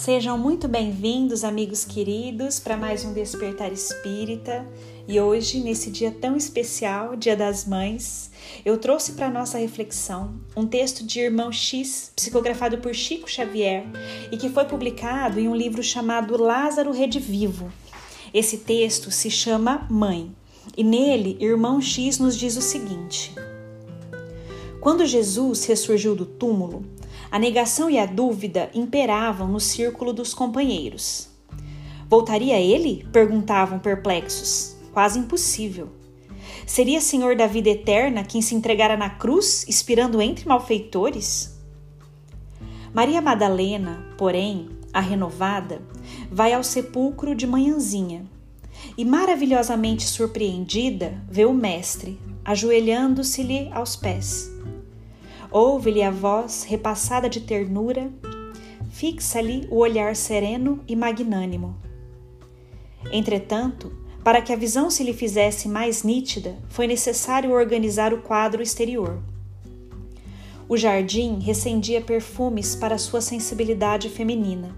Sejam muito bem-vindos, amigos queridos, para mais um Despertar Espírita. E hoje, nesse dia tão especial, Dia das Mães, eu trouxe para nossa reflexão um texto de Irmão X, psicografado por Chico Xavier e que foi publicado em um livro chamado Lázaro Redivivo. Esse texto se chama Mãe e nele, Irmão X nos diz o seguinte: Quando Jesus ressurgiu do túmulo, a negação e a dúvida imperavam no círculo dos companheiros. Voltaria ele? perguntavam perplexos quase impossível. Seria Senhor da vida eterna quem se entregara na cruz, expirando entre malfeitores? Maria Madalena, porém, a renovada, vai ao sepulcro de manhãzinha e, maravilhosamente surpreendida, vê o Mestre ajoelhando-se-lhe aos pés. Ouve-lhe a voz repassada de ternura, fixa-lhe o olhar sereno e magnânimo. Entretanto, para que a visão se lhe fizesse mais nítida, foi necessário organizar o quadro exterior. O jardim recendia perfumes para sua sensibilidade feminina.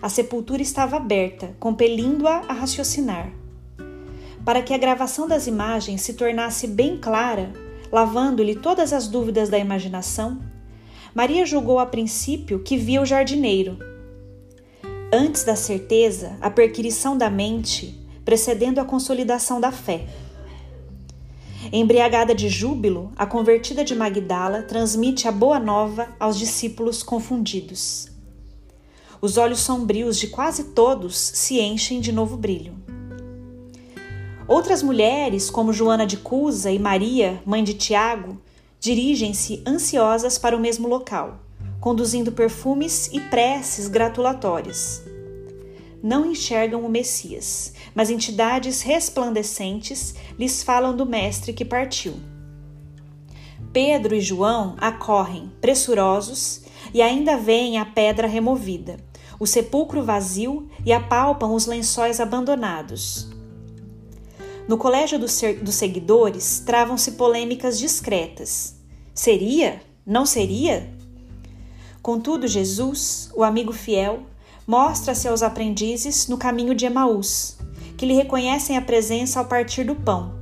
A sepultura estava aberta, compelindo-a a raciocinar. Para que a gravação das imagens se tornasse bem clara, lavando-lhe todas as dúvidas da imaginação, Maria julgou a princípio que via o jardineiro. Antes da certeza, a perquirição da mente precedendo a consolidação da fé. Embriagada de júbilo, a convertida de Magdala transmite a boa nova aos discípulos confundidos. Os olhos sombrios de quase todos se enchem de novo brilho. Outras mulheres, como Joana de Cusa e Maria, mãe de Tiago, dirigem-se ansiosas para o mesmo local, conduzindo perfumes e preces gratulatórias não enxergam o Messias, mas entidades resplandecentes lhes falam do Mestre que partiu. Pedro e João acorrem, pressurosos, e ainda veem a pedra removida, o sepulcro vazio e apalpam os lençóis abandonados. No colégio dos, dos seguidores travam-se polêmicas discretas. Seria? Não seria? Contudo, Jesus, o amigo fiel, mostra-se aos aprendizes no caminho de Emaús, que lhe reconhecem a presença ao partir do pão,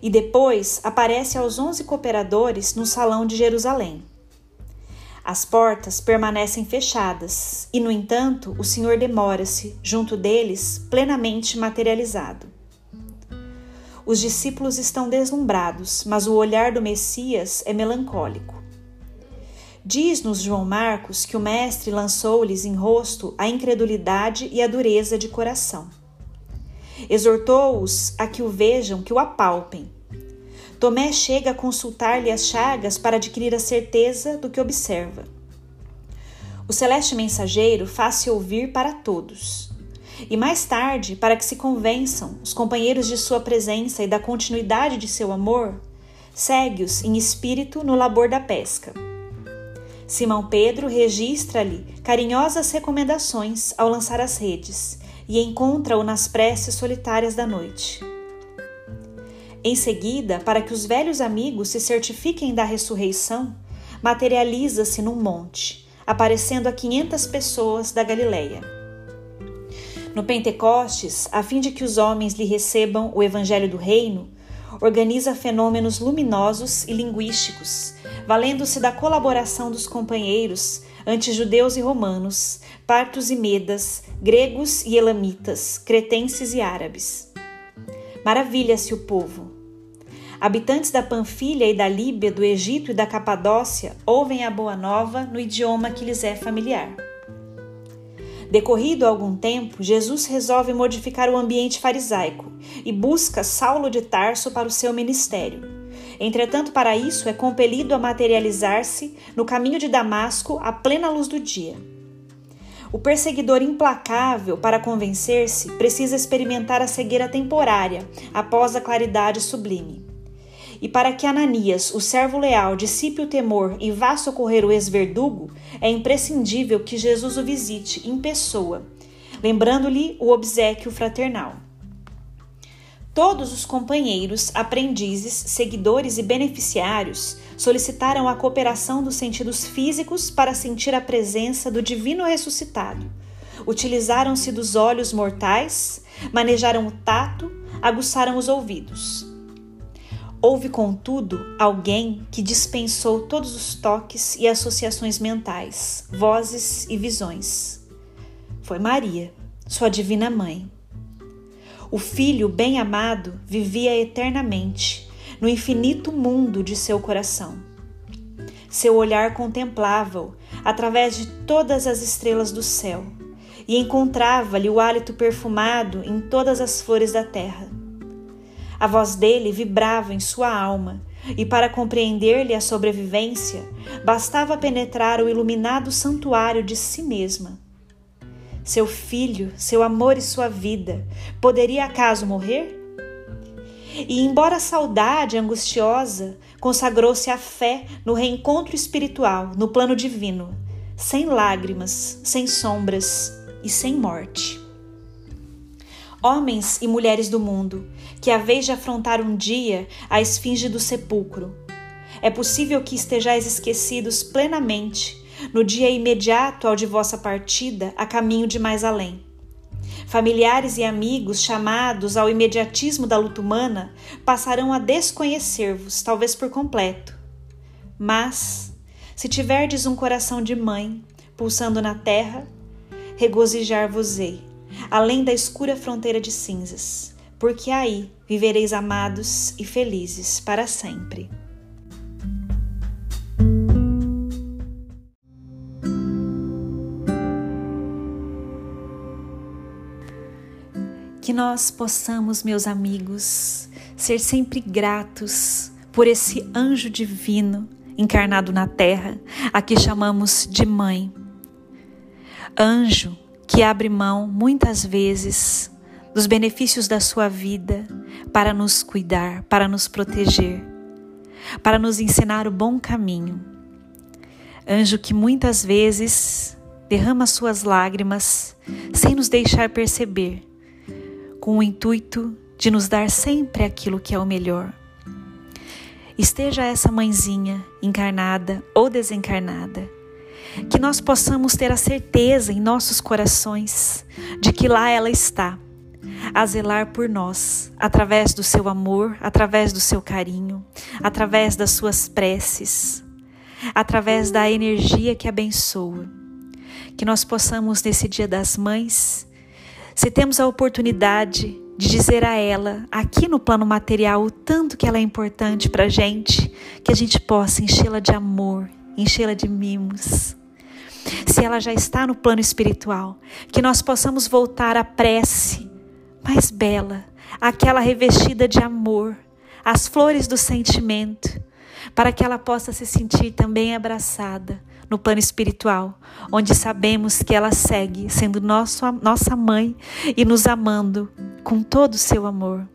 e depois aparece aos onze cooperadores no salão de Jerusalém. As portas permanecem fechadas e, no entanto, o Senhor demora-se junto deles, plenamente materializado. Os discípulos estão deslumbrados, mas o olhar do Messias é melancólico. Diz-nos João Marcos que o Mestre lançou-lhes em rosto a incredulidade e a dureza de coração. Exortou-os a que o vejam, que o apalpem. Tomé chega a consultar-lhe as chagas para adquirir a certeza do que observa. O celeste mensageiro faz-se ouvir para todos. E mais tarde, para que se convençam os companheiros de sua presença e da continuidade de seu amor, segue-os em espírito no labor da pesca. Simão Pedro registra-lhe carinhosas recomendações ao lançar as redes e encontra-o nas preces solitárias da noite. Em seguida, para que os velhos amigos se certifiquem da ressurreição, materializa-se num monte, aparecendo a quinhentas pessoas da Galileia. No Pentecostes, a fim de que os homens lhe recebam o evangelho do reino, organiza fenômenos luminosos e linguísticos, valendo-se da colaboração dos companheiros anti-judeus e romanos, partos e medas, gregos e elamitas, cretenses e árabes. Maravilha-se o povo. Habitantes da Panfilha e da Líbia, do Egito e da Capadócia ouvem a boa nova no idioma que lhes é familiar. Decorrido algum tempo, Jesus resolve modificar o ambiente farisaico e busca Saulo de Tarso para o seu ministério. Entretanto, para isso é compelido a materializar-se no caminho de Damasco à plena luz do dia. O perseguidor implacável, para convencer-se, precisa experimentar a cegueira temporária após a claridade sublime. E para que Ananias, o servo leal, dissipe o temor e vá socorrer o ex-verdugo, é imprescindível que Jesus o visite em pessoa, lembrando-lhe o obsequio fraternal. Todos os companheiros, aprendizes, seguidores e beneficiários solicitaram a cooperação dos sentidos físicos para sentir a presença do divino ressuscitado. Utilizaram-se dos olhos mortais, manejaram o tato, aguçaram os ouvidos. Houve, contudo, alguém que dispensou todos os toques e associações mentais, vozes e visões. Foi Maria, sua divina mãe. O filho bem-amado vivia eternamente no infinito mundo de seu coração. Seu olhar contemplava-o através de todas as estrelas do céu e encontrava-lhe o hálito perfumado em todas as flores da terra. A voz dele vibrava em sua alma, e para compreender-lhe a sobrevivência, bastava penetrar o iluminado santuário de si mesma. Seu filho, seu amor e sua vida, poderia acaso morrer? E, embora a saudade angustiosa, consagrou-se à fé no reencontro espiritual, no plano divino, sem lágrimas, sem sombras e sem morte. Homens e mulheres do mundo, que a vez de afrontar um dia a esfinge do sepulcro, é possível que estejais esquecidos plenamente no dia imediato ao de vossa partida a caminho de mais além. Familiares e amigos chamados ao imediatismo da luta humana passarão a desconhecer-vos, talvez por completo. Mas, se tiverdes um coração de mãe pulsando na terra, regozijar-vos-ei além da escura fronteira de cinzas, porque aí vivereis amados e felizes para sempre. Que nós possamos, meus amigos, ser sempre gratos por esse anjo divino encarnado na terra, a que chamamos de mãe. Anjo que abre mão muitas vezes dos benefícios da sua vida para nos cuidar, para nos proteger, para nos ensinar o bom caminho. Anjo que muitas vezes derrama suas lágrimas sem nos deixar perceber, com o intuito de nos dar sempre aquilo que é o melhor. Esteja essa mãezinha encarnada ou desencarnada que nós possamos ter a certeza em nossos corações de que lá ela está, a zelar por nós, através do seu amor, através do seu carinho, através das suas preces, através da energia que abençoa. Que nós possamos, nesse Dia das Mães, se temos a oportunidade de dizer a ela, aqui no plano material, o tanto que ela é importante para a gente, que a gente possa enchê-la de amor, enchê-la de mimos, se ela já está no plano espiritual, que nós possamos voltar à prece mais bela, aquela revestida de amor, as flores do sentimento, para que ela possa se sentir também abraçada no plano espiritual, onde sabemos que ela segue sendo nosso, nossa mãe e nos amando com todo o seu amor.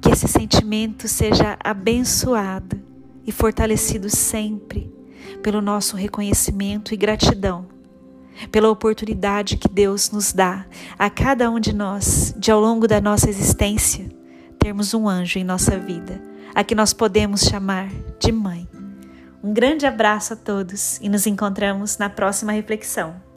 Que esse sentimento seja abençoado e fortalecido sempre pelo nosso reconhecimento e gratidão, pela oportunidade que Deus nos dá a cada um de nós, de ao longo da nossa existência, termos um anjo em nossa vida, a que nós podemos chamar de mãe. Um grande abraço a todos e nos encontramos na próxima reflexão.